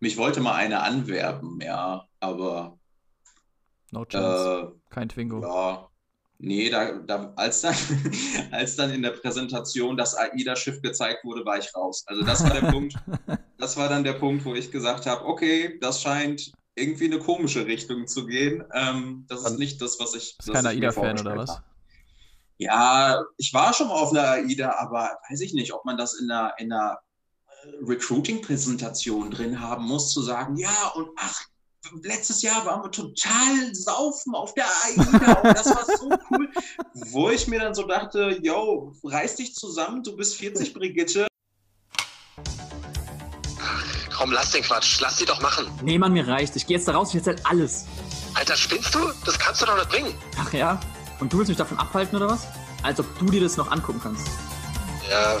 mich wollte mal eine anwerben, ja, aber. No chance. Äh, Kein Twingo. Ja. Nee, da, da, als, dann, als dann in der Präsentation das AIDA-Schiff gezeigt wurde, war ich raus. Also das war der Punkt, das war dann der Punkt, wo ich gesagt habe, okay, das scheint irgendwie eine komische Richtung zu gehen. Ähm, das ist nicht das, was ich. Ist kein AIDA-Fan oder was? Ja, ich war schon mal auf einer AIDA, aber weiß ich nicht, ob man das in einer, in einer Recruiting-Präsentation drin haben muss, zu sagen, ja, und ach, letztes Jahr waren wir total saufen auf der AIDA und das war so cool, wo ich mir dann so dachte, yo, reiß dich zusammen, du bist 40 Brigitte. Ach, komm, lass den Quatsch, lass sie doch machen. Nee, Mann, mir reicht. Ich gehe jetzt da raus, ich erzähl alles. Alter, spinnst du? Das kannst du doch nicht bringen. Ach ja? Und du willst mich davon abhalten oder was? Als ob du dir das noch angucken kannst. Ja,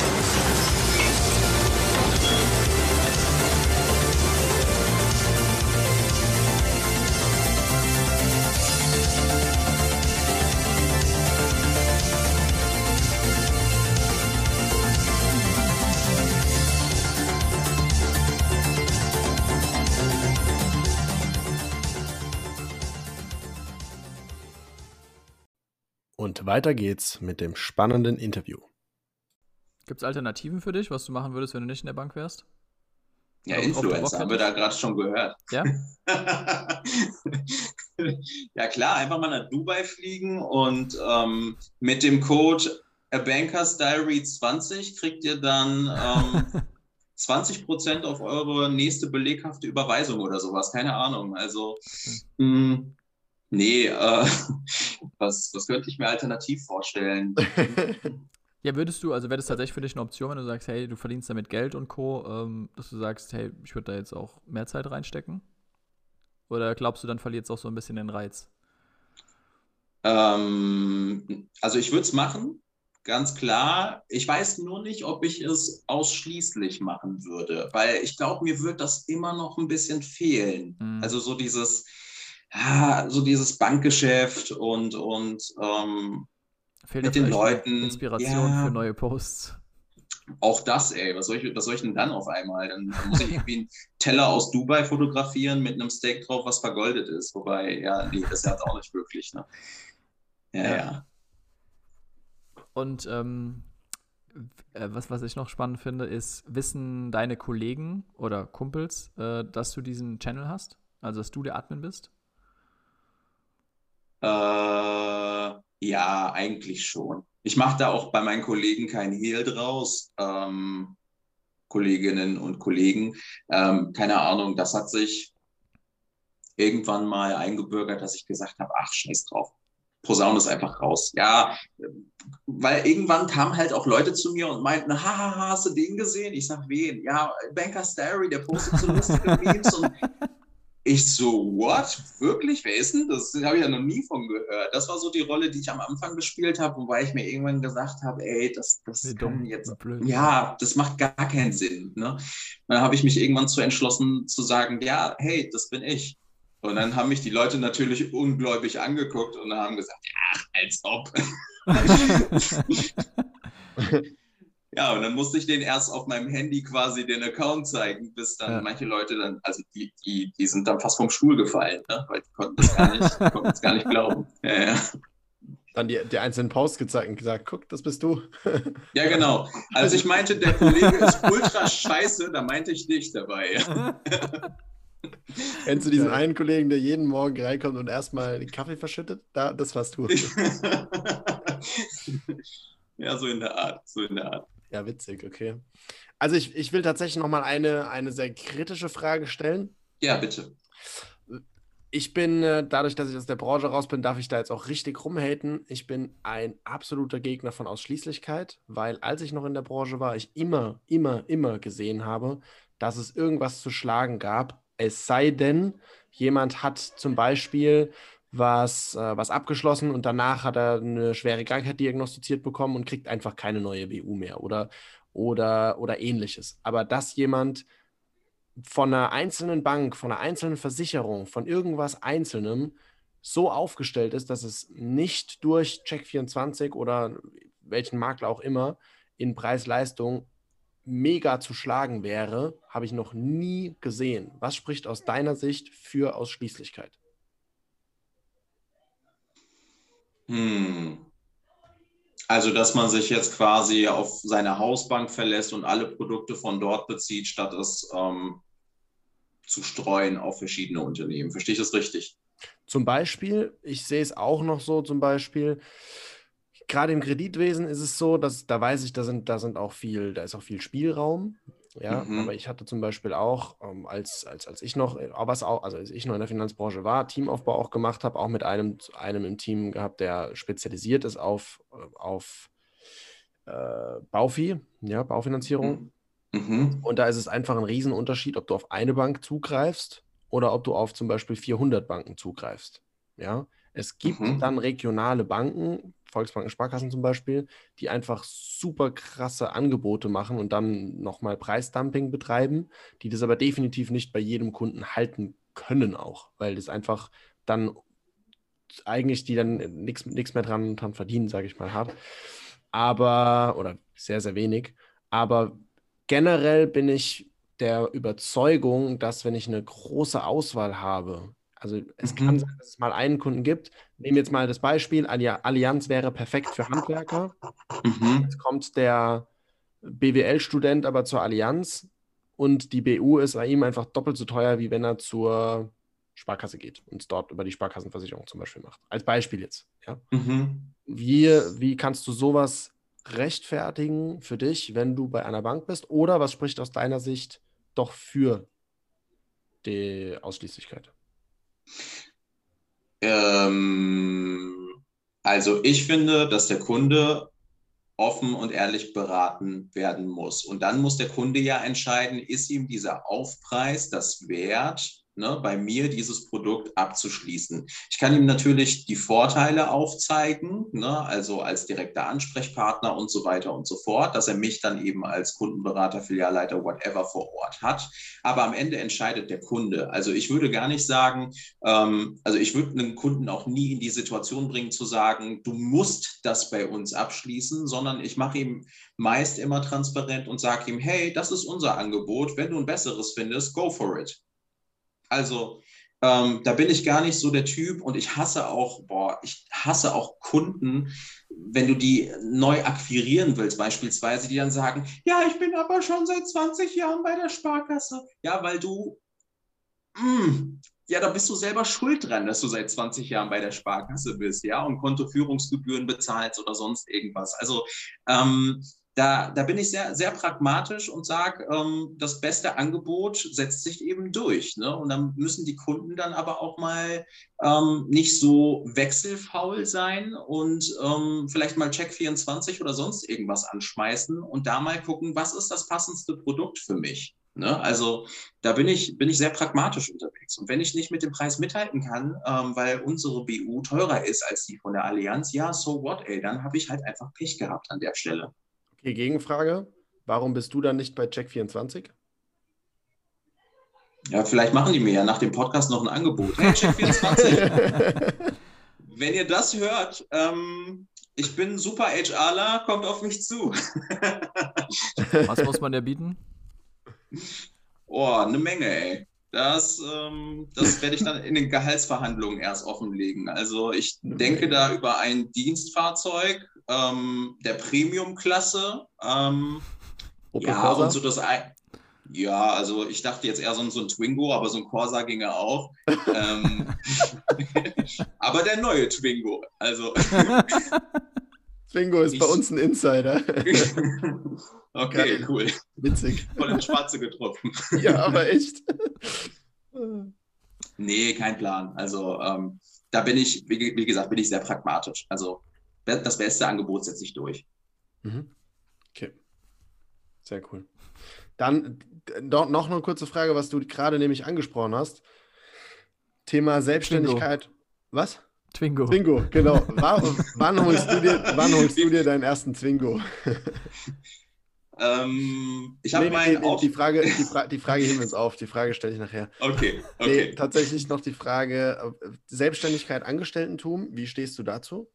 Weiter geht's mit dem spannenden Interview. Gibt es Alternativen für dich, was du machen würdest, wenn du nicht in der Bank wärst? Ja, Oder Influencer, haben wir da gerade schon gehört. Ja? ja, klar, einfach mal nach Dubai fliegen und ähm, mit dem Code A Bankers Diary 20 kriegt ihr dann ähm, 20% auf eure nächste beleghafte Überweisung oder sowas. Keine Ahnung. Also, mh, hm, Nee, äh, was, was könnte ich mir alternativ vorstellen? ja, würdest du, also wäre das tatsächlich für dich eine Option, wenn du sagst, hey, du verdienst damit Geld und Co., ähm, dass du sagst, hey, ich würde da jetzt auch mehr Zeit reinstecken? Oder glaubst du, dann verliert es auch so ein bisschen den Reiz? Ähm, also ich würde es machen, ganz klar. Ich weiß nur nicht, ob ich es ausschließlich machen würde, weil ich glaube, mir wird das immer noch ein bisschen fehlen. Mhm. Also so dieses, ja, so dieses Bankgeschäft und, und ähm, Fehlt mit den Leuten. Inspiration ja, für neue Posts. Auch das, ey, was soll, ich, was soll ich denn dann auf einmal? Dann, dann muss ich irgendwie einen Teller aus Dubai fotografieren mit einem Steak drauf, was vergoldet ist. Wobei, ja, nee, das ist ja auch nicht wirklich. Ne? Ja, ja. ja. Und ähm, äh, was, was ich noch spannend finde, ist, wissen deine Kollegen oder Kumpels, äh, dass du diesen Channel hast? Also, dass du der Admin bist? Äh, ja, eigentlich schon. Ich mache da auch bei meinen Kollegen kein Hehl draus. Ähm, Kolleginnen und Kollegen. Ähm, keine Ahnung, das hat sich irgendwann mal eingebürgert, dass ich gesagt habe, ach, scheiß drauf. Posaune ist einfach raus. Ja, weil irgendwann kamen halt auch Leute zu mir und meinten, haha, hast du den gesehen? Ich sag, wen? Ja, Banker Starry, der postet so lustige Memes und ich so, what? Wirklich? Wer ist denn das? Habe ich ja noch nie von gehört. Das war so die Rolle, die ich am Anfang gespielt habe, wobei ich mir irgendwann gesagt habe, ey, das, das Wie kann dumm, jetzt. Blöd. Ja, das macht gar keinen Sinn. Ne? Dann habe ich mich irgendwann zu entschlossen zu sagen, ja, hey, das bin ich. Und dann haben mich die Leute natürlich ungläubig angeguckt und haben gesagt, ach, als ob. Ja, und dann musste ich den erst auf meinem Handy quasi den Account zeigen, bis dann ja. manche Leute dann, also die, die, die sind dann fast vom Stuhl gefallen, ne? weil die konnten das gar nicht, konnten das gar nicht glauben. Ja, ja. Dann die, die einzelnen Posts gezeigt und gesagt, guck, das bist du. Ja, genau. Also ich meinte, der Kollege ist ultra scheiße, da meinte ich dich dabei. Kennst du diesen ja. einen Kollegen, der jeden Morgen reinkommt und erstmal den Kaffee verschüttet? Da, das warst du. ja, so in der Art, so in der Art. Ja, witzig, okay. Also ich, ich will tatsächlich nochmal eine, eine sehr kritische Frage stellen. Ja, bitte. Ich bin, äh, dadurch, dass ich aus der Branche raus bin, darf ich da jetzt auch richtig rumhaten. Ich bin ein absoluter Gegner von Ausschließlichkeit, weil als ich noch in der Branche war, ich immer, immer, immer gesehen habe, dass es irgendwas zu schlagen gab. Es sei denn, jemand hat zum Beispiel was, äh, was abgeschlossen und danach hat er eine schwere Krankheit diagnostiziert bekommen und kriegt einfach keine neue WU mehr oder, oder, oder ähnliches. Aber dass jemand von einer einzelnen Bank, von einer einzelnen Versicherung, von irgendwas Einzelnem so aufgestellt ist, dass es nicht durch Check24 oder welchen Makler auch immer in Preis-Leistung mega zu schlagen wäre, habe ich noch nie gesehen. Was spricht aus deiner Sicht für Ausschließlichkeit? Hm. Also, dass man sich jetzt quasi auf seine Hausbank verlässt und alle Produkte von dort bezieht, statt es ähm, zu streuen auf verschiedene Unternehmen. Verstehe ich das richtig? Zum Beispiel, ich sehe es auch noch so, zum Beispiel, gerade im Kreditwesen ist es so, dass da weiß ich, da sind, da sind auch viel, da ist auch viel Spielraum. Ja, Mhm. aber ich hatte zum Beispiel auch, ähm, als, als, als ich noch, äh, was auch, also als ich noch in der Finanzbranche war, Teamaufbau auch gemacht habe, auch mit einem, einem im Team gehabt, der spezialisiert ist auf, äh, auf äh, Baufi, ja, Baufinanzierung. Mhm. Und da ist es einfach ein Riesenunterschied, ob du auf eine Bank zugreifst oder ob du auf zum Beispiel 400 Banken zugreifst. Ja, es gibt Mhm. dann regionale Banken, Volksbanken, Sparkassen zum Beispiel, die einfach super krasse Angebote machen und dann nochmal Preisdumping betreiben, die das aber definitiv nicht bei jedem Kunden halten können auch, weil das einfach dann eigentlich die dann nichts mehr dran, dran verdienen, sage ich mal, hat. Aber, oder sehr, sehr wenig. Aber generell bin ich der Überzeugung, dass wenn ich eine große Auswahl habe, also es Mhm. kann sein, dass es mal einen Kunden gibt. Nehmen wir jetzt mal das Beispiel, Alli- Allianz wäre perfekt für Handwerker. Mhm. Jetzt kommt der BWL-Student aber zur Allianz und die BU ist bei ihm einfach doppelt so teuer, wie wenn er zur Sparkasse geht und es dort über die Sparkassenversicherung zum Beispiel macht. Als Beispiel jetzt. Ja. Mhm. Wie, wie kannst du sowas rechtfertigen für dich, wenn du bei einer Bank bist? Oder was spricht aus deiner Sicht doch für die Ausschließlichkeit? Ähm, also ich finde, dass der Kunde offen und ehrlich beraten werden muss. Und dann muss der Kunde ja entscheiden, ist ihm dieser Aufpreis das wert, ne, bei mir dieses Produkt abzuschließen. Ich kann ihm natürlich die Vorteile aufzeigen, ne, also als direkter Ansprechpartner und so weiter und so fort, dass er mich dann eben als Kundenberater, Filialleiter, whatever vor Ort hat. Aber am Ende entscheidet der Kunde. Also ich würde gar nicht sagen, ähm, also ich würde einen Kunden auch nie in die Situation bringen zu sagen, du musst das bei uns abschließen, sondern ich mache ihm meist immer transparent und sage ihm, hey, das ist unser Angebot. Wenn du ein besseres findest, go for it. Also ähm, da bin ich gar nicht so der Typ und ich hasse auch, boah, ich hasse auch Kunden, wenn du die neu akquirieren willst, beispielsweise, die dann sagen, ja, ich bin aber schon seit 20 Jahren bei der Sparkasse. Ja, weil du, mm, ja, da bist du selber schuld dran, dass du seit 20 Jahren bei der Sparkasse bist, ja, und Kontoführungsgebühren bezahlst oder sonst irgendwas. Also ähm, da, da bin ich sehr, sehr pragmatisch und sage, ähm, das beste Angebot setzt sich eben durch. Ne? Und dann müssen die Kunden dann aber auch mal ähm, nicht so wechselfaul sein und ähm, vielleicht mal Check24 oder sonst irgendwas anschmeißen und da mal gucken, was ist das passendste Produkt für mich. Ne? Also da bin ich, bin ich sehr pragmatisch unterwegs. Und wenn ich nicht mit dem Preis mithalten kann, ähm, weil unsere BU teurer ist als die von der Allianz, ja, so what, ey, dann habe ich halt einfach Pech gehabt an der Stelle. Okay, Gegenfrage. Warum bist du dann nicht bei Check24? Ja, vielleicht machen die mir ja nach dem Podcast noch ein Angebot. Hey, Check24, wenn ihr das hört, ähm, ich bin super HRler, kommt auf mich zu. Was muss man dir bieten? Oh, eine Menge, ey. Das, ähm, das werde ich dann in den Gehaltsverhandlungen erst offenlegen. Also ich denke da über ein Dienstfahrzeug ähm, der Premium-Klasse. Ähm, ja, Corsa? und so das ein. Ja, also ich dachte jetzt eher so, ein- so ein Twingo, aber so ein Corsa ginge auch. ähm, aber der neue Twingo. Also. Twingo ist bei Ich- uns ein Insider. okay, Geil. cool. Witzig. Voll ins Schwarze getroffen. Ja, aber echt. Nee, kein Plan. Also ähm, da bin ich, wie, wie gesagt, bin ich sehr pragmatisch. Also das beste Angebot setze ich durch. Mhm. Okay. Sehr cool. Dann noch eine kurze Frage, was du gerade nämlich angesprochen hast. Thema Selbstständigkeit. Was? Twingo. Twingo, genau. Wann, wann, holst du dir, wann holst du dir deinen ersten Twingo? ähm, ich habe Nee, meinen nee, nee, Auf- die, Frage, die, Fra die Frage heben wir uns auf. Die Frage stelle ich nachher. Okay, Nee, okay. tatsächlich noch die Frage: äh, Selbstständigkeit, Angestelltentum. Wie stehst du dazu?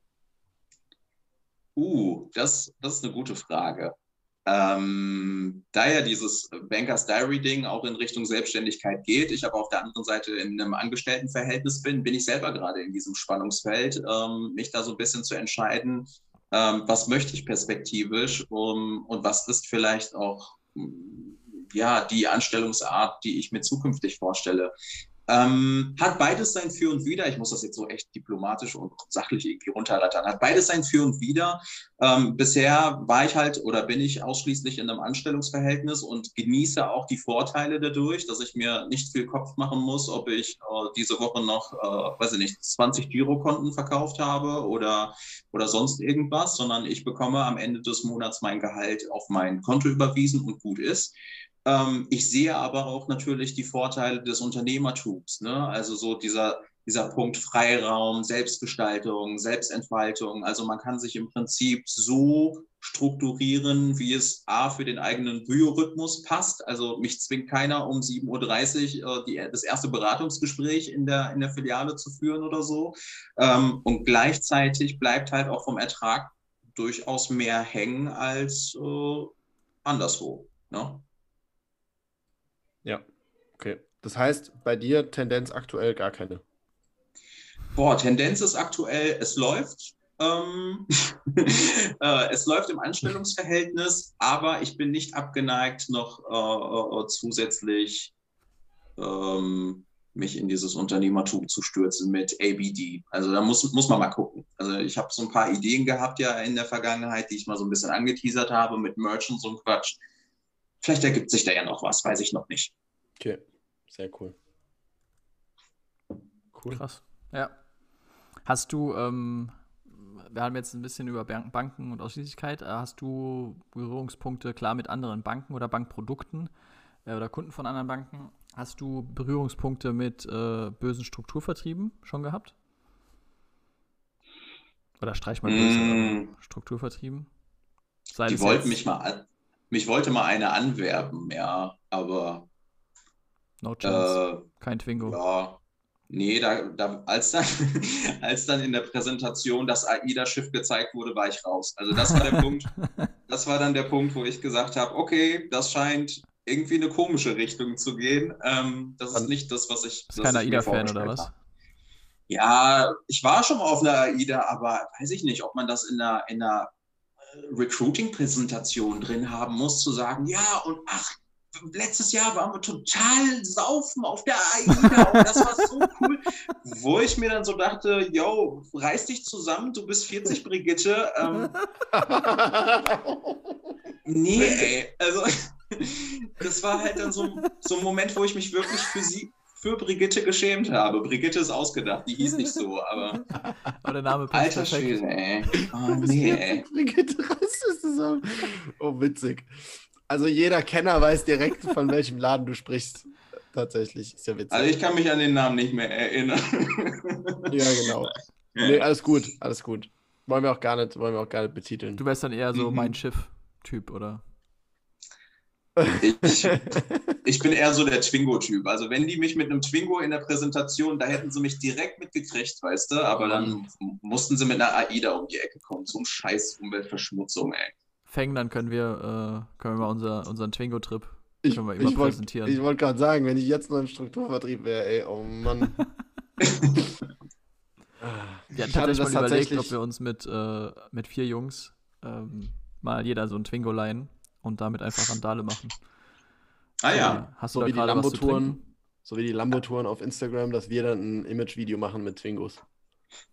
Uh, das, das ist eine gute Frage. Ähm, da ja dieses Bankers Diary Ding auch in Richtung Selbstständigkeit geht, ich aber auf der anderen Seite in einem Angestelltenverhältnis bin, bin ich selber gerade in diesem Spannungsfeld, ähm, mich da so ein bisschen zu entscheiden, ähm, was möchte ich perspektivisch um, und was ist vielleicht auch ja, die Anstellungsart, die ich mir zukünftig vorstelle. Ähm, hat beides sein Für und Wider. Ich muss das jetzt so echt diplomatisch und sachlich irgendwie runterrattern. Hat beides sein Für und Wider. Ähm, bisher war ich halt oder bin ich ausschließlich in einem Anstellungsverhältnis und genieße auch die Vorteile dadurch, dass ich mir nicht viel Kopf machen muss, ob ich äh, diese Woche noch, äh, weiß ich nicht, 20 Girokonten verkauft habe oder, oder sonst irgendwas, sondern ich bekomme am Ende des Monats mein Gehalt auf mein Konto überwiesen und gut ist. Ähm, ich sehe aber auch natürlich die Vorteile des Unternehmertums, ne? Also so dieser, dieser Punkt Freiraum, Selbstgestaltung, Selbstentfaltung. Also man kann sich im Prinzip so strukturieren, wie es A für den eigenen Biorhythmus passt. Also mich zwingt keiner um 7.30 Uhr äh, die, das erste Beratungsgespräch in der, in der Filiale zu führen oder so. Ähm, und gleichzeitig bleibt halt auch vom Ertrag durchaus mehr hängen als äh, anderswo. Ne? Ja, okay. Das heißt, bei dir Tendenz aktuell gar keine. Boah, Tendenz ist aktuell, es läuft. Ähm, äh, es läuft im Anstellungsverhältnis, aber ich bin nicht abgeneigt, noch äh, äh, zusätzlich ähm, mich in dieses Unternehmertum zu stürzen mit ABD. Also da muss, muss man mal gucken. Also ich habe so ein paar Ideen gehabt ja in der Vergangenheit, die ich mal so ein bisschen angeteasert habe mit Merch und so ein Quatsch. Vielleicht ergibt sich da ja noch was, weiß ich noch nicht. Okay, sehr cool. Cool. Krass. Ja. Hast du, ähm, wir haben jetzt ein bisschen über Ban- Banken und Ausschließlichkeit. Äh, Hast du Berührungspunkte klar mit anderen Banken oder Bankprodukten äh, oder Kunden von anderen Banken? Hast du Berührungspunkte mit äh, bösen Strukturvertrieben schon gehabt? Oder streich mal böse Mm. Strukturvertrieben? Sei Die wollten jetzt- mich mal, an- mich wollte mal eine anwerben, ja, aber No chance. äh, Kein Twingo. Ja, nee, da, da, als, dann, als dann in der Präsentation das AIDA-Schiff gezeigt wurde, war ich raus. Also das war der Punkt, das war dann der Punkt, wo ich gesagt habe, okay, das scheint irgendwie eine komische Richtung zu gehen. Ähm, das ist nicht das, was ich. Bist was kein AIDA-Fan oder was? habe. Ja, ich war schon mal auf einer AIDA, aber weiß ich nicht, ob man das in einer, in einer Recruiting-Präsentation drin haben muss, zu sagen, ja, und ach, letztes Jahr waren wir total saufen auf der AIDA und das war so cool. Wo ich mir dann so dachte, yo, reiß dich zusammen, du bist 40 Brigitte. Ähm, nee, ey, also das war halt dann so, so ein Moment, wo ich mich wirklich für sie, für Brigitte geschämt habe. Brigitte ist ausgedacht, die hieß nicht so, aber Aber der Name passt alter. Schwede, ey. Oh, nee, ey. Brigitte reißt es zusammen. Oh, witzig. Also jeder Kenner weiß direkt, von welchem Laden du sprichst. Tatsächlich, ist ja witzig. Also ich kann mich an den Namen nicht mehr erinnern. ja, genau. Nee, alles gut, alles gut. Wollen wir auch gar nicht, wollen wir auch gar nicht betiteln. Du wärst dann eher so Mhm. mein Schiff-Typ, oder? Ich, ich bin eher so der Twingo-Typ. Also wenn die mich mit einem Twingo in der Präsentation, da hätten sie mich direkt mitgekriegt, weißt du, aber dann mussten sie mit einer AIDA um die Ecke kommen. So ein scheiß Umweltverschmutzung, ey. Feng, dann können wir, äh, können wir mal unser, unseren Twingo-Trip Ich, immer ich wollte präsentieren. ich wollt gerade sagen, wenn ich jetzt noch im Strukturvertrieb wäre, ey, oh Mann. Wir hatten ich hatte tatsächlich das mal überlegt, ob wir uns mit, äh, mit vier Jungs ähm, mal jeder so ein Twingo leihen und damit einfach Randale machen. Ah ja. Hast so du da wie die gerade was zu trinken? Lambo-Touren, so wie die Lambo-Touren auf Instagram, dass wir dann ein Image-Video machen mit Twingos.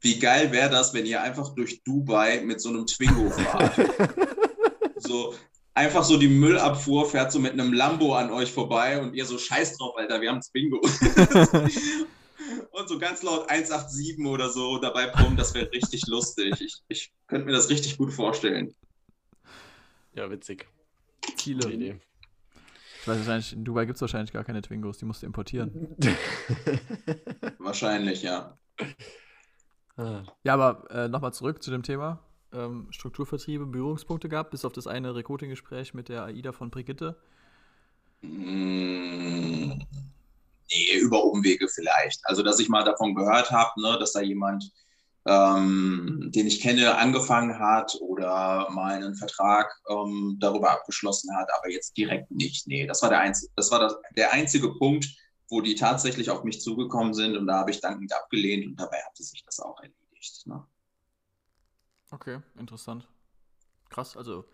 Wie geil wäre das, wenn ihr einfach durch Dubai mit so einem Twingo fahrt? so einfach so die Müllabfuhr fährt so mit einem Lambo an euch vorbei und ihr so scheiß drauf, Alter, wir haben Twingo. und so ganz laut 187 oder so dabei brummen, das wäre richtig lustig. Ich, ich könnte mir das richtig gut vorstellen. Ja, witzig. Ziele. Idee. Ich weiß wahrscheinlich, in Dubai gibt es wahrscheinlich gar keine Twingos, die musst du importieren. Wahrscheinlich, ja. ah. Ja, aber äh, nochmal zurück zu dem Thema. ähm, Strukturvertriebe Berührungspunkte gehabt, bis auf das eine Recruiting-Gespräch mit der AIDA von Brigitte? Mm, Nee, über Umwege vielleicht. Also, dass ich mal davon gehört habe, ne, dass da jemand, ähm, den ich kenne, angefangen hat oder mal einen Vertrag ähm, darüber abgeschlossen hat, aber jetzt direkt nicht. Nee, das war der einzige, das war das, der einzige Punkt, wo die tatsächlich auf mich zugekommen sind und da habe ich dankend abgelehnt und dabei hatte sich das auch erledigt. Ne? Okay, interessant. Krass, also,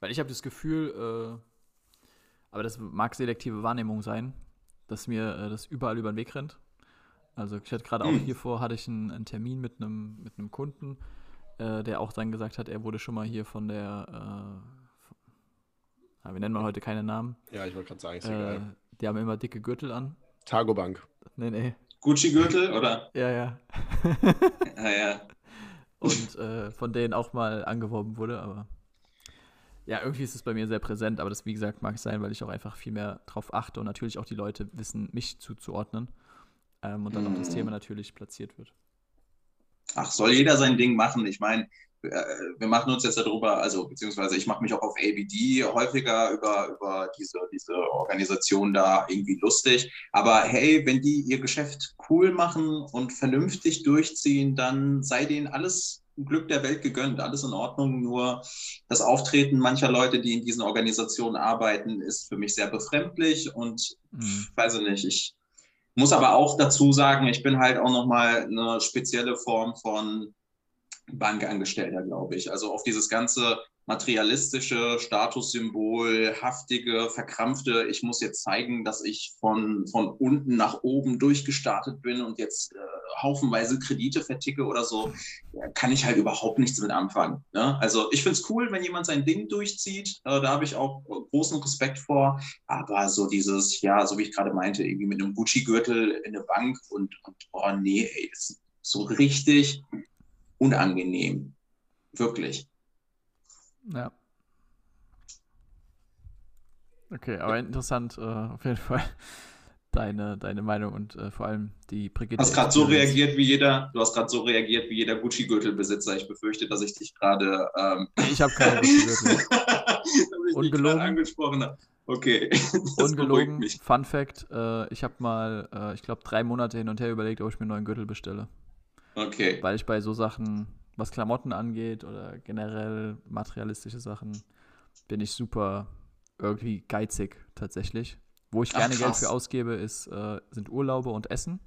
weil ich habe das Gefühl, äh, aber das mag selektive Wahrnehmung sein, dass mir äh, das überall über den Weg rennt. Also ich hatte gerade auch Hm. hiervor hatte ich einen, einen Termin mit einem mit einem Kunden, äh, der auch dann gesagt hat, er wurde schon mal hier von der, äh, wir nennen mal heute keine Namen, Ja, ich wollte gerade sagen, ist äh, egal. die haben immer dicke Gürtel an. Targobank. Nee, nee. Gucci-Gürtel oder? Ja, ja. Ja, ja. und äh, von denen auch mal angeworben wurde, aber ja, irgendwie ist es bei mir sehr präsent, aber das, wie gesagt, mag es sein, weil ich auch einfach viel mehr drauf achte und natürlich auch die Leute wissen, mich zuzuordnen ähm, und dann auch das Mhm. Thema natürlich platziert wird. Ach, soll jeder sein Ding machen? Ich meine, äh, wir machen uns jetzt darüber, also beziehungsweise ich mache mich auch auf ABD häufiger über, über diese, diese Organisation da irgendwie lustig. Aber hey, wenn die ihr Geschäft cool machen und vernünftig durchziehen, dann sei denen alles Glück der Welt gegönnt, alles in Ordnung. Nur das Auftreten mancher Leute, die in diesen Organisationen arbeiten, ist für mich sehr befremdlich und Mhm. weiß ich nicht, ich muss aber auch dazu sagen, ich bin halt auch nochmal eine spezielle Form von Bankangestellter, glaube ich. Also auf dieses ganze materialistische, Statussymbol, haftige, verkrampfte, ich muss jetzt zeigen, dass ich von, von unten nach oben durchgestartet bin und jetzt äh, haufenweise Kredite verticke oder so, kann ich halt überhaupt nichts mit anfangen. Ne? Also ich finde es cool, wenn jemand sein Ding durchzieht, äh, da habe ich auch großen Respekt vor, aber so dieses, ja, so wie ich gerade meinte, irgendwie mit einem Gucci-Gürtel in eine Bank und, und oh nee, ey, so richtig unangenehm. Wirklich. Ja. Okay, aber interessant, äh, auf jeden Fall deine, deine Meinung und äh, vor allem die Brigitte. Du hast gerade so reagiert wie jeder, du hast gerade so reagiert wie jeder Gucci-Gürtelbesitzer. Ich befürchte, dass ich dich gerade ähm, Ich habe keine Gucci-Gürtel. Ungelogen. angesprochen habe. Okay. Ungelogen. Fun Fact, äh, ich habe mal, äh, ich glaube, drei Monate hin und her überlegt, ob ich mir einen neuen Gürtel bestelle. Okay. Weil ich bei so Sachen, was Klamotten angeht oder generell materialistische Sachen, bin ich super irgendwie geizig tatsächlich. Wo ich Ach, gerne Geld krass. für ausgebe, ist, äh, sind Urlaube und Essen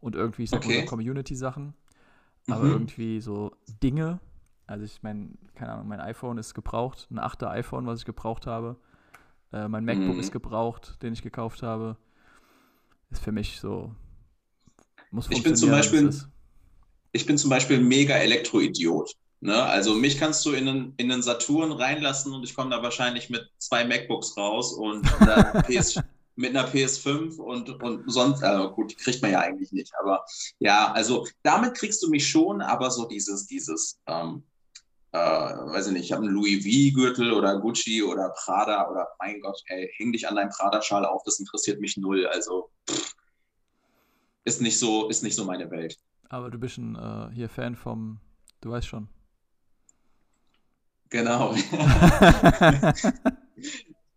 und irgendwie ich sag Okay. Community-Sachen. Aber Mhm. irgendwie so Dinge, also ich meine, keine Ahnung, mein iPhone ist gebraucht, ein 8er iPhone, was ich gebraucht habe. Äh, mein MacBook Mhm. ist gebraucht, den ich gekauft habe. Ist für mich so, muss Ich bin zum Beispiel-. Ich bin zum Beispiel mega Elektroidiot. Ne? Also mich kannst du in einen, in einen Saturn reinlassen und ich komme da wahrscheinlich mit zwei MacBooks raus und einer PS, mit einer PS5 und, und sonst, also gut, die kriegt man ja eigentlich nicht. Aber ja, also damit kriegst du mich schon, aber so dieses, dieses, ähm, äh, weiß ich nicht, ich habe einen Louis V-Gürtel oder Gucci oder Prada oder mein Gott, ey, häng dich an deinem Prada-Schal auf, das interessiert mich null. Also pff, ist nicht so, ist nicht so meine Welt. Aber du bist ein äh, hier Fan vom, du weißt schon. Genau.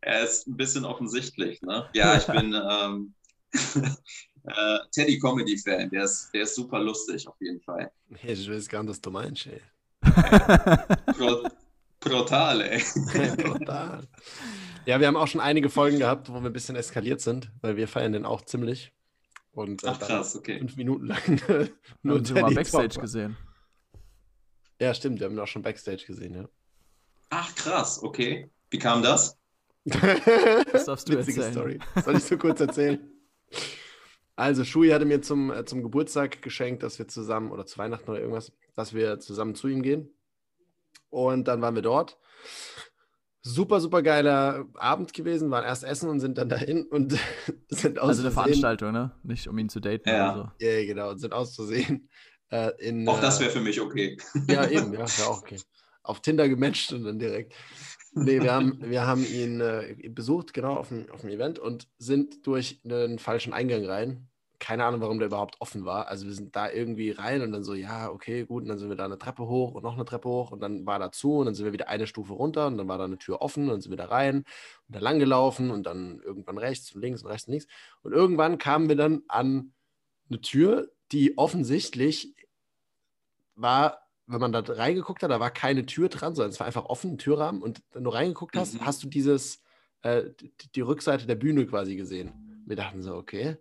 er ist ein bisschen offensichtlich, ne? Ja, ich bin ähm, äh, Teddy Comedy Fan. Der ist, der ist super lustig auf jeden Fall. Hey, ich weiß gar nicht, was du meinst, ey. Pro, brutal, ey. Total. Ja, wir haben auch schon einige Folgen gehabt, wo wir ein bisschen eskaliert sind, weil wir feiern den auch ziemlich. Und äh, Ach krass, okay. fünf Minuten lang Nur nur haben sie mal Backstage Talk. gesehen. Ja, stimmt, wir haben ihn auch schon Backstage gesehen, ja. Ach krass, okay. Wie kam das? Das darfst du Witzige erzählen. Story. Soll ich so kurz erzählen? Also, Shui hatte mir zum, äh, zum Geburtstag geschenkt, dass wir zusammen, oder zu Weihnachten oder irgendwas, dass wir zusammen zu ihm gehen. Und dann waren wir dort. Super, super geiler Abend gewesen, waren erst essen und sind dann dahin und sind aus Also eine Veranstaltung, ne? Nicht um ihn zu daten Ja. oder Ja, ja, genau, und sind auszusehen. Äh, in, Auch das äh, wäre für mich okay. Ja, eben, ja, ja, auch okay. Auf Tinder gematcht und dann direkt. Nee, wir haben, wir haben ihn äh, besucht, genau, auf dem, auf dem Event und sind durch einen falschen Eingang rein. Keine Ahnung, warum der überhaupt offen war. Also wir sind da irgendwie rein und dann so, ja, okay, gut. Und dann sind wir da eine Treppe hoch und noch eine Treppe hoch und dann war da zu und dann sind wir wieder eine Stufe runter und dann war da eine Tür offen und dann sind wir da rein und dann lang gelaufen und dann irgendwann rechts und links und rechts und links. Und irgendwann kamen wir dann an eine Tür, die offensichtlich war, wenn man da reingeguckt hat, da war keine Tür dran, sondern es war einfach offen, ein Türrahmen. Und wenn du reingeguckt hast, Mhm. hast du dieses, äh, die, die Rückseite der Bühne quasi gesehen. Wir dachten so, okay.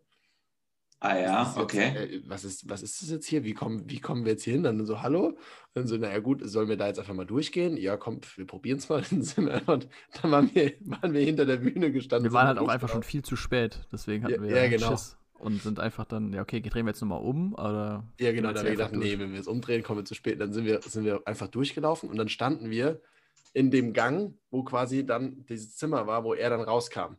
Ah ja, ist jetzt, okay. Äh, was, ist, was ist das jetzt hier? Wie kommen, wie kommen wir jetzt hier hin? Dann so, hallo? Und dann so, naja gut, sollen wir da jetzt einfach mal durchgehen? Ja, komm, wir probieren es mal. Dann, einfach, dann waren, wir, waren wir hinter der Bühne gestanden. Wir waren halt auch einfach schon viel zu spät, deswegen hatten Ja, wir ja, ja, genau. Schiss. Und sind einfach dann, ja, okay, drehen wir jetzt nochmal um, oder. Ja, genau, Jetzt da haben wir gedacht, nee, durch. wenn wir jetzt umdrehen, kommen wir zu spät. Dann sind wir, sind wir einfach durchgelaufen und dann standen wir in dem Gang, wo quasi dann dieses Zimmer war, wo er dann rauskam.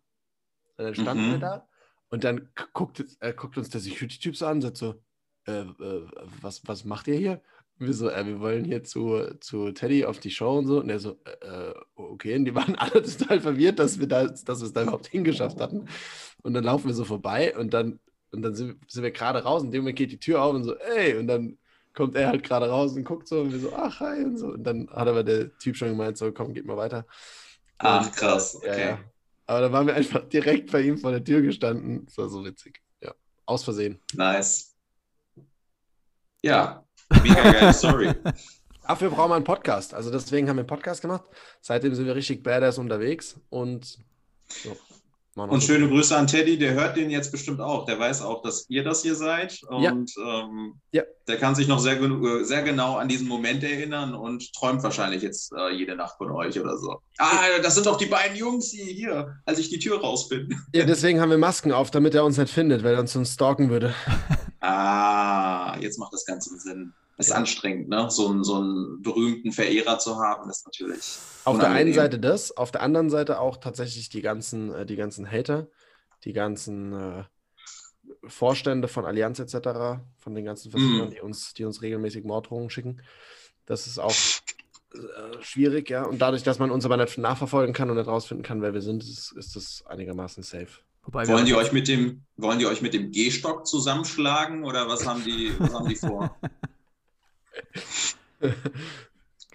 Und dann standen Mhm. wir da und dann guckt, äh, guckt uns der Security-Typ so an und sagt so, äh, äh, was, was macht ihr hier? Und wir so, äh, wir wollen hier zu, zu Teddy auf die Show und so. Und er so, äh, okay. Und die waren alle total verwirrt, dass wir da, dass wir es da überhaupt hingeschafft hatten. Und dann laufen wir so vorbei und dann, und dann sind, sind wir gerade raus. Und in dem Moment geht die Tür auf und so, ey, und dann kommt er halt gerade raus und guckt so und wir so, ach, hi und so. Und dann hat aber der Typ schon gemeint, so, komm, geht mal weiter. Ach, krass, äh, ja, okay. ja. Aber dann waren wir einfach direkt bei ihm vor der Tür gestanden. Das war so witzig. Ja, aus Versehen. Nice. Ja, mega geile Story. Dafür brauchen wir einen Podcast. Also deswegen haben wir einen Podcast gemacht. Seitdem sind wir richtig badass unterwegs und so, Und so. schöne Grüße an Teddy, der hört den jetzt bestimmt auch. Der weiß auch, dass ihr das hier seid. Ja. Und ähm, Ja. der kann sich noch sehr, äh, sehr genau an diesen Moment erinnern und träumt wahrscheinlich jetzt äh, jede Nacht von euch oder so. Ah, das sind doch die beiden Jungs die hier, als ich die Tür raus bin. Ja, deswegen haben wir Masken auf, damit er uns nicht findet, weil er uns sonst stalken würde. Ah, jetzt macht das Ganze Sinn. Ist anstrengend, ne? So, einen- so einen berühmten Verehrer zu haben, ist natürlich. Auf der einen unangenehm. Seite das, auf der anderen Seite auch tatsächlich die ganzen, äh, die ganzen Hater, die ganzen äh, Vorstände von Allianz etc., von den ganzen Versicherern, Mhm. die, uns, die uns regelmäßig Morddrohungen schicken. Das ist auch äh, schwierig, ja. Und dadurch, dass man uns aber nicht nachverfolgen kann und nicht rausfinden kann, wer wir sind, ist, ist das einigermaßen safe. Wobei Wollen die euch mit dem, wollen die euch mit dem Gehstock zusammenschlagen oder was haben die, was haben die vor? Wir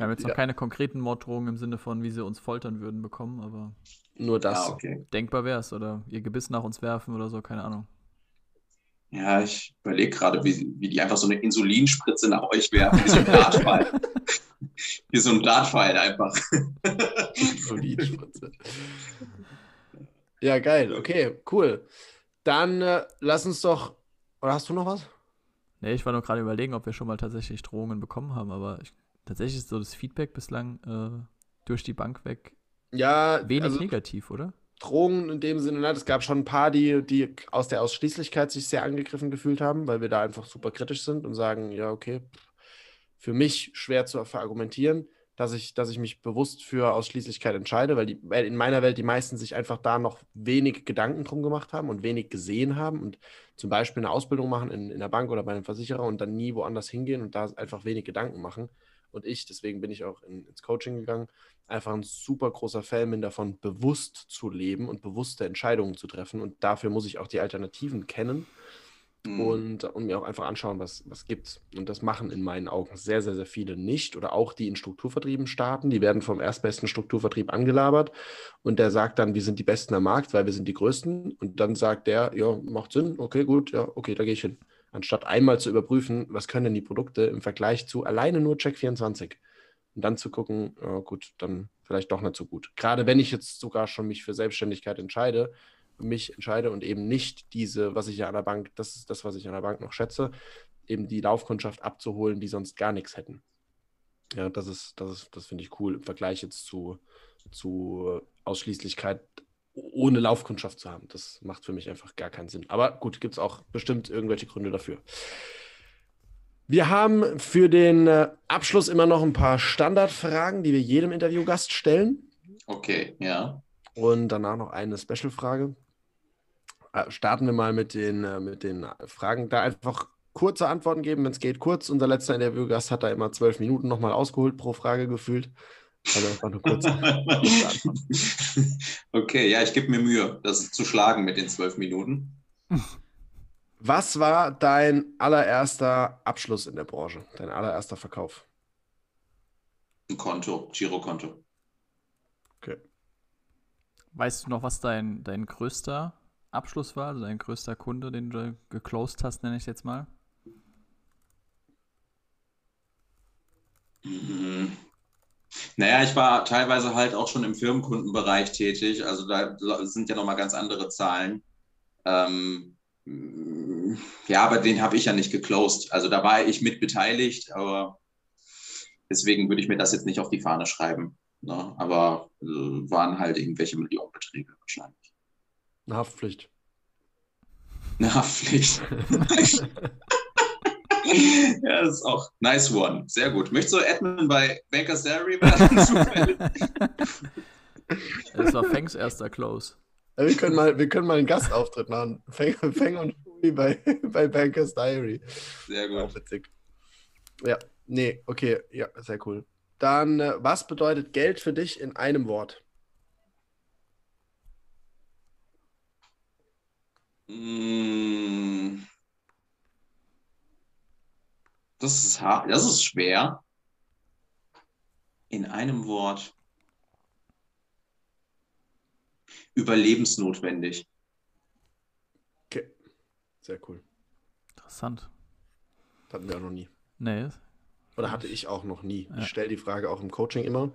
haben jetzt noch Ja. keine konkreten Morddrohungen im Sinne von, wie sie uns foltern würden, bekommen, aber Nur das. Ja, okay. denkbar wäre es. Oder ihr Gebiss nach uns werfen oder so, keine Ahnung. Ja, ich überlege gerade, wie, wie die einfach so eine Insulinspritze nach euch werfen, wie so ein Dartpfeil. wie so ein Dartpfeil einfach. Insulinspritze. ja, geil. Okay, cool. Dann äh, lass uns doch. Oder hast du noch was? Nee, ich war nur gerade überlegen, ob wir schon mal tatsächlich Drohungen bekommen haben, aber ich, tatsächlich ist so das Feedback bislang äh, durch die Bank weg Ja, wenig also negativ, oder? Drohungen in dem Sinne, nein, es gab schon ein paar, die, die aus der Ausschließlichkeit sich sehr angegriffen gefühlt haben, weil wir da einfach super kritisch sind und sagen, ja, okay, für mich schwer zu verargumentieren, dass ich, dass ich mich bewusst für Ausschließlichkeit entscheide, weil, die, weil in meiner Welt die meisten sich einfach da noch wenig Gedanken drum gemacht haben und wenig gesehen haben und zum Beispiel eine Ausbildung machen in, in der Bank oder bei einem Versicherer und dann nie woanders hingehen und da einfach wenig Gedanken machen. Und ich, deswegen bin ich auch in, ins Coaching gegangen, einfach ein super großer Fan bin davon, bewusst zu leben und bewusste Entscheidungen zu treffen. Und dafür muss ich auch die Alternativen kennen Hm. und, und mir auch einfach anschauen, was es gibt. Und das machen in meinen Augen sehr, sehr, sehr viele nicht. Oder auch die in Strukturvertrieben starten. Die werden vom erstbesten Strukturvertrieb angelabert. Und der sagt dann, wir sind die Besten am Markt, weil wir sind die Größten. Und dann sagt der, ja, macht Sinn, okay, gut, ja, okay, da gehe ich hin. Anstatt einmal zu überprüfen, was können denn die Produkte im Vergleich zu alleine nur Check24. Und dann zu gucken, ja, gut, dann vielleicht doch nicht so gut. Gerade wenn ich jetzt sogar schon mich für Selbstständigkeit entscheide, mich entscheide und eben nicht diese, was ich ja an der Bank, das ist das, was ich an der Bank noch schätze, eben die Laufkundschaft abzuholen, die sonst gar nichts hätten. Ja, das ist, das ist, das finde ich cool im Vergleich jetzt zu, zu Ausschließlichkeit ohne Laufkundschaft zu haben. Das macht für mich einfach gar keinen Sinn. Aber gut, gibt es auch bestimmt irgendwelche Gründe dafür. Wir haben für den äh, Abschluss immer noch ein paar Standardfragen, die wir jedem Interviewgast stellen. Okay, ja. Und danach noch eine Special-Frage. Äh, Starten wir mal mit den, äh, mit den Fragen. Da einfach kurze Antworten geben, wenn es geht. Kurz. Unser letzter Interviewgast hat da immer zwölf Minuten nochmal ausgeholt pro Frage gefühlt. Also einfach nur kurz. okay, ja, ich gebe mir Mühe, das zu schlagen mit den zwölf Minuten. Was war dein allererster Abschluss in der Branche? Dein allererster Verkauf? Ein Konto, Girokonto. Okay. Weißt du noch, was dein, dein größter Abschluss war, also dein größter Kunde, den du geclosed hast, nenne ich es jetzt mal? Mhm. Naja, ich war teilweise halt auch schon im Firmenkundenbereich tätig. Also da sind ja nochmal ganz andere Zahlen. Ähm, ja, aber den habe ich ja nicht geclosed. Also da war ich mit beteiligt, aber deswegen würde ich mir das jetzt nicht auf die Fahne schreiben. Ne? Aber äh, waren halt irgendwelche Millionenbeträge wahrscheinlich. Eine Haftpflicht. Eine Haftpflicht. ja, das ist auch nice one. Sehr gut. Möchtest du Admin bei Baker's Diary werden? das war Fangs erster Close. Ja, wir, können mal, wir können mal einen Gastauftritt machen. Feng, Feng und Fumi bei, bei Bankers Diary. Sehr gut. Auch witzig. Ja, nee, okay, ja, sehr cool. Dann, äh, was bedeutet Geld für dich in einem Wort? Das ist hart. Das ist schwer. In einem Wort. Überlebensnotwendig. Okay. Sehr cool. Interessant. hatten wir auch noch nie. Nee. Oder hatte ich auch noch nie. Ja. Ich stelle die Frage auch im Coaching immer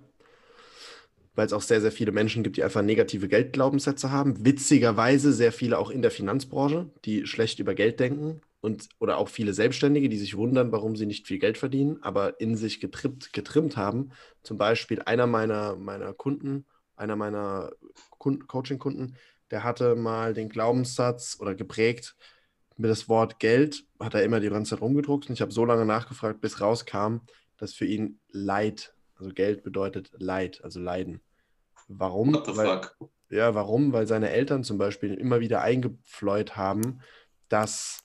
weil es auch sehr, sehr viele Menschen gibt, die einfach negative Geldglaubenssätze haben. Witzigerweise sehr viele auch in der Finanzbranche, die schlecht über Geld denken und oder auch viele Selbstständige, die sich wundern, warum sie nicht viel Geld verdienen, aber in sich getrimmt, getrimmt haben. Zum Beispiel einer meiner, meiner Kunden, einer meiner Coaching-Kunden, der hatte mal den Glaubenssatz oder geprägt mit das Wort Geld, hat er immer die ganze Zeit rumgedruckt und ich habe so lange nachgefragt, bis rauskam, dass für ihn Leid also Geld bedeutet Leid, also Leiden. Warum? What the Weil, fuck? Ja, warum? Weil seine Eltern zum Beispiel immer wieder eingepfleut haben, dass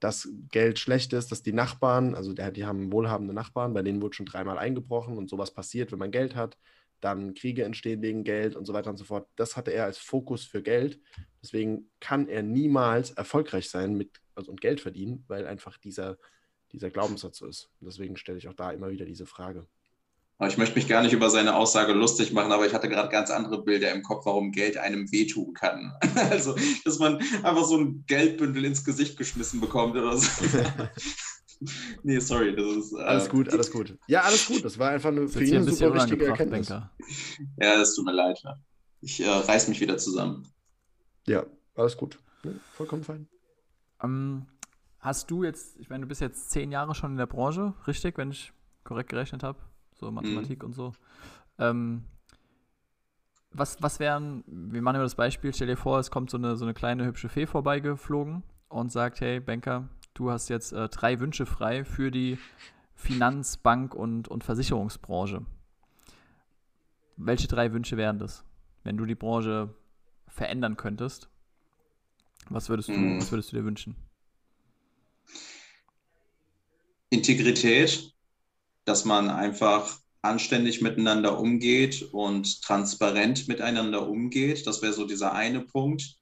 das Geld schlecht ist, dass die Nachbarn, also der, die haben wohlhabende Nachbarn, bei denen wurde schon dreimal eingebrochen und sowas passiert, wenn man Geld hat, dann Kriege entstehen wegen Geld und so weiter und so fort. Das hatte er als Fokus für Geld. Deswegen kann er niemals erfolgreich sein mit, also, und Geld verdienen, weil einfach dieser, dieser Glaubenssatz so ist. deswegen stelle ich auch da immer wieder diese Frage. Ich möchte mich gar nicht über seine Aussage lustig machen, aber ich hatte gerade ganz andere Bilder im Kopf, warum Geld einem wehtun kann. Also, dass man einfach so ein Geldbündel ins Gesicht geschmissen bekommt oder so. nee, sorry, das ist. Äh, alles gut, alles gut. Ja, alles gut. Das war einfach eine für ihn eine super wichtige Erkenntnis. Banker. Ja, es tut mir leid. Ich äh, reiß mich wieder zusammen. Ja, alles gut. Ja, vollkommen fein. Um, ähm, hast du jetzt, ich meine, du bist jetzt zehn Jahre schon in der Branche, richtig, wenn ich korrekt gerechnet habe? So Mathematik mhm. und so. Ähm, was, was wären, wir machen immer das Beispiel, stell dir vor, es kommt so eine, so eine kleine hübsche Fee vorbeigeflogen und sagt, hey Banker, du hast jetzt äh, drei Wünsche frei für die Finanz-, Bank- und, und Versicherungsbranche. Welche drei Wünsche wären das, wenn du die Branche verändern könntest? Was würdest du, mhm. was würdest du dir wünschen? Integrität, dass man einfach anständig miteinander umgeht und transparent miteinander umgeht. Das wäre so dieser eine Punkt.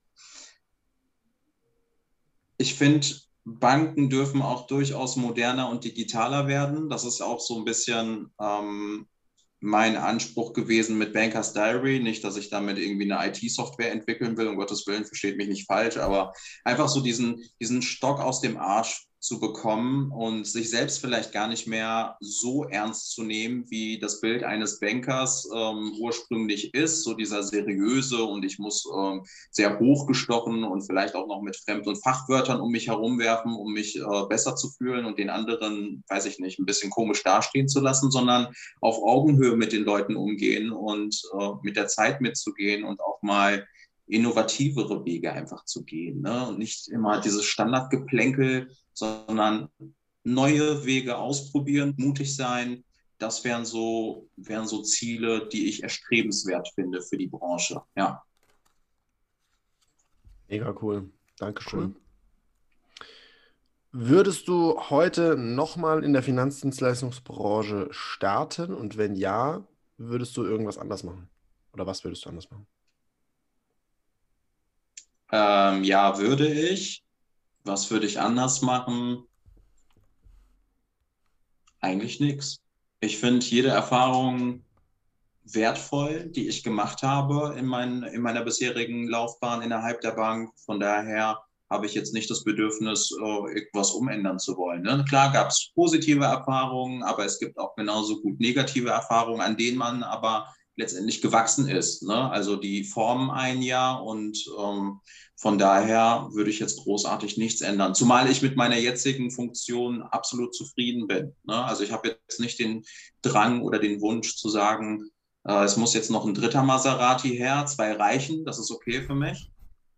Ich finde, Banken dürfen auch durchaus moderner und digitaler werden. Das ist auch so ein bisschen ähm, mein Anspruch gewesen mit Bankers Diary. Nicht, dass ich damit irgendwie eine IT-Software entwickeln will, um Gottes Willen, versteht mich nicht falsch, aber einfach so diesen, diesen Stock aus dem Arsch zu bekommen und sich selbst vielleicht gar nicht mehr so ernst zu nehmen, wie das Bild eines Bankers ähm, ursprünglich ist, so dieser seriöse und ich muss ähm, sehr hochgestochen und vielleicht auch noch mit Fremd- und Fachwörtern um mich herumwerfen, um mich äh, besser zu fühlen und den anderen, weiß ich nicht, ein bisschen komisch dastehen zu lassen, sondern auf Augenhöhe mit den Leuten umgehen und äh, mit der Zeit mitzugehen und auch mal innovativere Wege einfach zu gehen ne? und nicht immer dieses Standardgeplänkel, sondern neue Wege ausprobieren, mutig sein. Das wären so, wären so Ziele, die ich erstrebenswert finde für die Branche. Ja. Mega cool. Dankeschön. Cool. Würdest du heute nochmal in der Finanzdienstleistungsbranche starten? Und wenn ja, würdest du irgendwas anders machen? Oder was würdest du anders machen? Ähm, ja, würde ich Was würde ich anders machen? Eigentlich nichts. Ich finde jede Erfahrung wertvoll, die ich gemacht habe in, mein, in meiner bisherigen Laufbahn innerhalb der Bank. Von daher habe ich jetzt nicht das Bedürfnis, äh, irgendwas umändern zu wollen. Ne? Klar gab es positive Erfahrungen, aber es gibt auch genauso gut negative Erfahrungen, an denen man aber letztendlich gewachsen ist. Ne? Also die formen ein Jahr und ähm, von daher würde ich jetzt großartig nichts ändern. Zumal ich mit meiner jetzigen Funktion absolut zufrieden bin. Ne? Also ich habe jetzt nicht den Drang oder den Wunsch zu sagen, äh, es muss jetzt noch ein dritter Maserati her, zwei reichen, das ist okay für mich.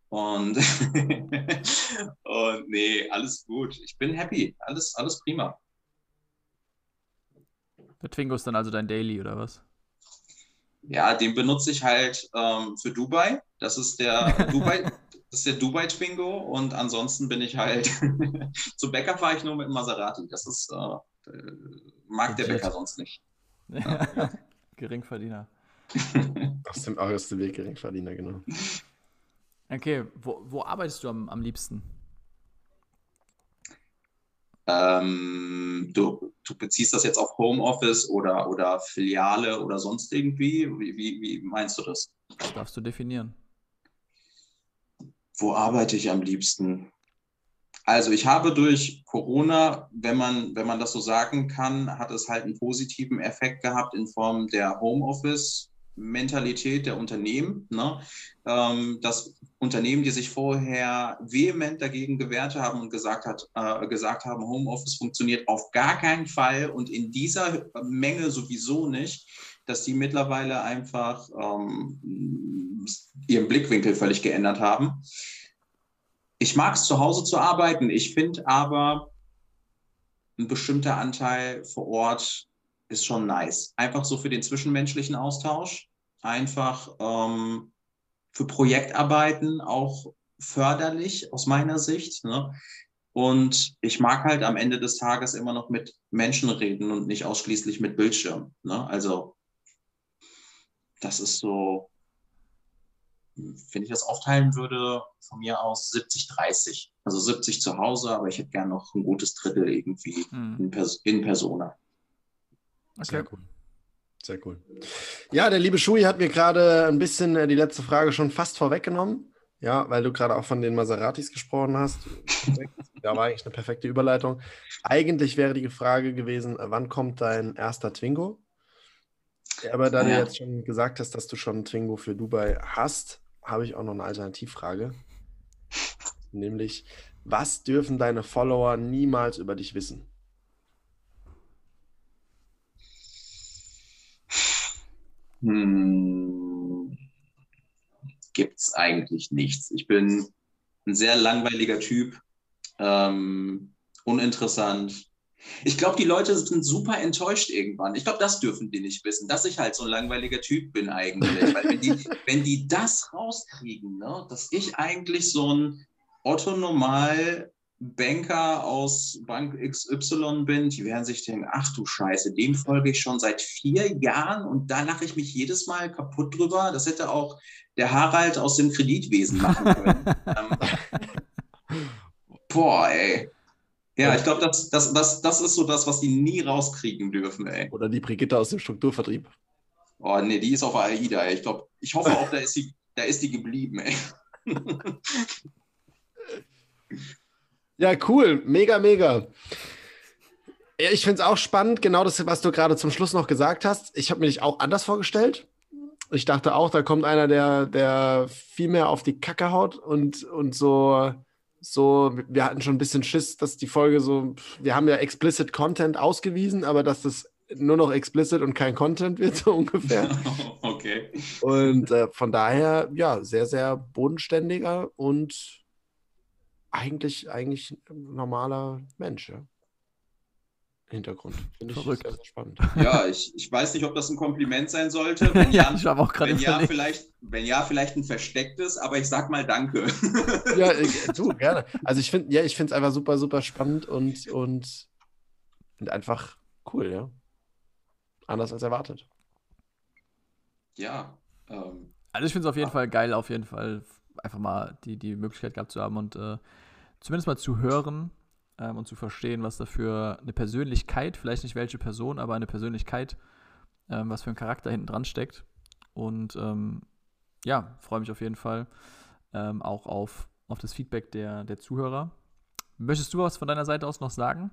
Und, und nee, alles gut. Ich bin happy. Alles, alles prima. Der Twingo ist dann also dein Daily, oder was? Ja, den benutze ich halt ähm, für Dubai. Das ist der Dubai, das ist der Dubai Twingo und ansonsten bin ich halt zum Bäcker fahre ich nur mit Maserati. Das ist äh, mag der Bäcker sonst nicht. Ja. Geringverdiener. Aus dem, aus dem Weg Geringverdiener, genau. Okay, wo, wo arbeitest du am, am liebsten? Ähm, du, du beziehst das jetzt auf Homeoffice oder, oder Filiale oder sonst irgendwie? Wie, wie, wie meinst du das? Das darfst du definieren. Wo arbeite ich am liebsten? Also ich habe durch Corona, wenn man, wenn man das so sagen kann, hat es halt einen positiven Effekt gehabt in Form der Homeoffice-Mentalität der Unternehmen. Ne? Ähm, dass Unternehmen, die sich vorher vehement dagegen gewehrt haben und gesagt, hat, äh, gesagt haben, Homeoffice funktioniert auf gar keinen Fall und in dieser Menge sowieso nicht, dass die mittlerweile einfach ähm, ihren Blickwinkel völlig geändert haben ich mag es zu Hause zu arbeiten. Ich finde aber, ein bestimmter Anteil vor Ort ist schon nice. Einfach so für den zwischenmenschlichen Austausch, einfach ähm, für Projektarbeiten auch förderlich aus meiner Sicht. Ne? Und ich mag halt am Ende des Tages immer noch mit Menschen reden und nicht ausschließlich mit Bildschirm. Ne? Also das ist so wenn ich das aufteilen würde, von mir aus 70, 30. Also 70 zu Hause, aber ich hätte gern noch ein gutes Drittel irgendwie hm. in, Pers in Persona. Okay. Sehr cool. Sehr cool. Ja, der liebe Schui hat mir gerade ein bisschen äh, die letzte Frage schon fast vorweggenommen. Ja, weil du gerade auch von den Maseratis gesprochen hast. da war eigentlich eine perfekte Überleitung. Eigentlich wäre die Frage gewesen, wann kommt dein erster Twingo? Aber da ja. du jetzt schon gesagt hast, dass du schon einen Twingo für Dubai hast, habe ich auch noch eine Alternativfrage. Nämlich, was dürfen deine Follower niemals über dich wissen? Hm, Gibt es eigentlich nichts. Ich bin ein sehr langweiliger Typ, ähm, uninteressant, ich glaube, die Leute sind super enttäuscht irgendwann. Ich glaube, das dürfen die nicht wissen, dass ich halt so ein langweiliger Typ bin eigentlich. Weil wenn die, wenn die das rauskriegen, ne, dass ich eigentlich so ein Otto Normal Banker aus Bank XY bin, die werden sich denken, ach du Scheiße, dem folge ich schon seit vier Jahren und da lache ich mich jedes Mal kaputt drüber. Das hätte auch der Harald aus dem Kreditwesen machen können. ähm, boah, ey. Ja, ich glaube, das, das, das, das ist so das, was die nie rauskriegen dürfen, ey. Oder die Brigitte aus dem Strukturvertrieb. Oh, nee, die ist auf AIDA, ey. Ich glaube, ich hoffe auch, da ist die, da ist die geblieben, ey. ja, cool. Mega, mega. Ja, ich finde es auch spannend, genau das, was du gerade zum Schluss noch gesagt hast. Ich habe mir dich auch anders vorgestellt. Ich dachte auch, da kommt einer, der, der viel mehr auf die Kacke haut und, und so so, wir hatten schon ein bisschen Schiss, dass die Folge so, wir haben ja explicit Content ausgewiesen, aber dass das nur noch explicit und kein Content wird, so ungefähr. okay. Und äh, von daher, ja, sehr, sehr bodenständiger und eigentlich, eigentlich normaler Mensch, ja. Hintergrund. Finde ich Verrückt. sehr, spannend. Ja, ich, ich weiß nicht, ob das ein Kompliment sein sollte. Wenn ja, ich habe auch gerade wenn ja, vielleicht, wenn ja, vielleicht ein verstecktes, aber ich sag mal Danke. ja, du, gerne. Also ich finde, ja, ich finde es einfach super, super spannend und, und, und einfach cool, ja. Anders als erwartet. Ja. Ähm, also ich finde es auf jeden ah. Fall geil, auf jeden Fall einfach mal die, die Möglichkeit gehabt zu haben und äh, zumindest mal zu hören ähm, und zu verstehen, was da für eine Persönlichkeit, vielleicht nicht welche Person, aber eine Persönlichkeit, ähm, was für ein Charakter hinten dran steckt. Und ähm, ja, freue mich auf jeden Fall ähm, auch auf, auf das Feedback der, der Zuhörer. Möchtest du was von deiner Seite aus noch sagen?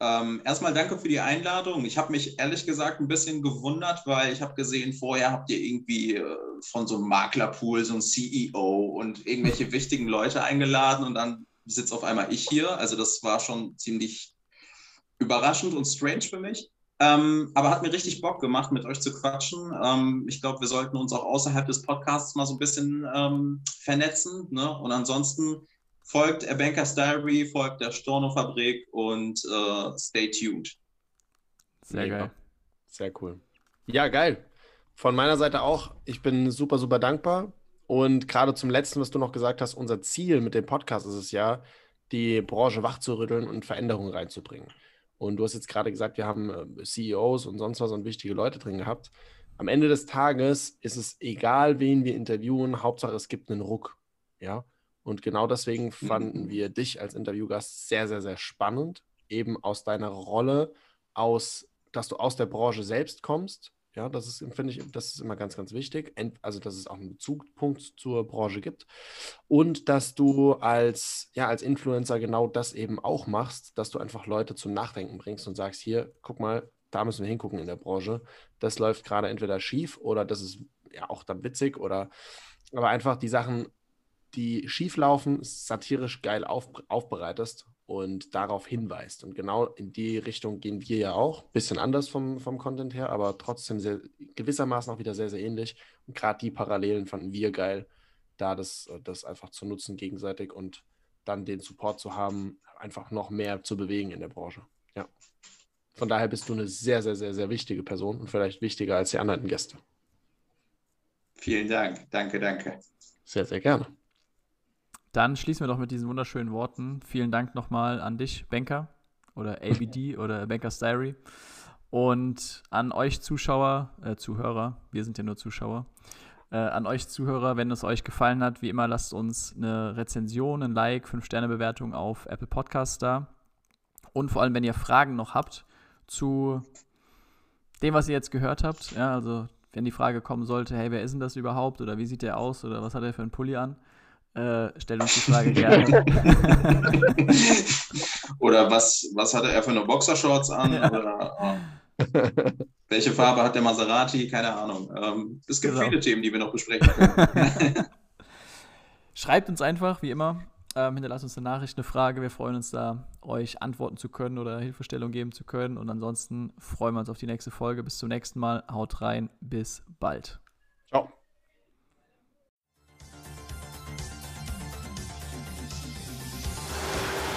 Ähm, erstmal danke für die Einladung. Ich habe mich ehrlich gesagt ein bisschen gewundert, weil ich habe gesehen, vorher habt ihr irgendwie äh, von so einem Maklerpool so ein CEO und irgendwelche wichtigen Leute eingeladen und dann sitze auf einmal ich hier. Also das war schon ziemlich überraschend und strange für mich. Ähm, aber hat mir richtig Bock gemacht, mit euch zu quatschen. Ähm, ich glaube, wir sollten uns auch außerhalb des Podcasts mal so ein bisschen ähm, vernetzen. Ne? Und ansonsten folgt der Bankers Diary, folgt der Storno-Fabrik und äh, stay tuned. Sehr ja. geil. Sehr cool. Ja, geil. Von meiner Seite auch. Ich bin super, super dankbar. Und gerade zum letzten, was du noch gesagt hast, unser Ziel mit dem Podcast ist es ja, die Branche wachzurütteln und Veränderungen reinzubringen. Und du hast jetzt gerade gesagt, wir haben äh, CEOs und sonst was und wichtige Leute drin gehabt. Am Ende des Tages ist es egal, wen wir interviewen, Hauptsache es gibt einen Ruck. Ja. Und genau deswegen fanden mhm. wir dich als Interviewgast sehr, sehr, sehr spannend, eben aus deiner Rolle, aus, dass du aus der Branche selbst kommst. Ja, das ist, finde ich, das ist immer ganz, ganz wichtig. Also, dass es auch einen Bezugspunkt zur Branche gibt. Und dass du als, ja, als Influencer genau das eben auch machst, dass du einfach Leute zum Nachdenken bringst und sagst, hier, guck mal, da müssen wir hingucken in der Branche. Das läuft gerade entweder schief oder das ist ja auch dann witzig oder aber einfach die Sachen die schieflaufen, satirisch geil auf, aufbereitest und darauf hinweist. Und genau in die Richtung gehen wir ja auch. Bisschen anders vom, vom Content her, aber trotzdem sehr, gewissermaßen auch wieder sehr, sehr ähnlich. Und gerade die Parallelen fanden wir geil, da das, das einfach zu nutzen gegenseitig und dann den Support zu haben, einfach noch mehr zu bewegen in der Branche. Ja. Von daher bist du eine sehr, sehr, sehr, sehr wichtige Person und vielleicht wichtiger als die anderen Gäste. Vielen Dank. Danke, danke. Sehr, sehr gerne. Dann schließen wir doch mit diesen wunderschönen Worten. Vielen Dank nochmal an dich, Banker oder ABD oder Bankers Diary. Und an euch Zuschauer, äh, Zuhörer, wir sind ja nur Zuschauer, äh, an euch Zuhörer, wenn es euch gefallen hat, wie immer, lasst uns eine Rezension, ein Like, 5-Sterne-Bewertung auf Apple Podcasts da. Und vor allem, wenn ihr Fragen noch habt zu dem, was ihr jetzt gehört habt, ja, also wenn die Frage kommen sollte, hey, wer ist denn das überhaupt oder wie sieht der aus oder was hat er für einen Pulli an, äh, stell uns die Frage gerne. Oder was, was hatte er für eine Boxershorts an? Ja. Oder, oh. Welche Farbe hat der Maserati? Keine Ahnung. Ähm, es gibt genau. viele Themen, die wir noch besprechen können. Schreibt uns einfach, wie immer. Ähm, hinterlasst uns eine Nachricht, eine Frage. Wir freuen uns da, euch antworten zu können oder Hilfestellung geben zu können. Und ansonsten freuen wir uns auf die nächste Folge. Bis zum nächsten Mal. Haut rein. Bis bald. Ciao.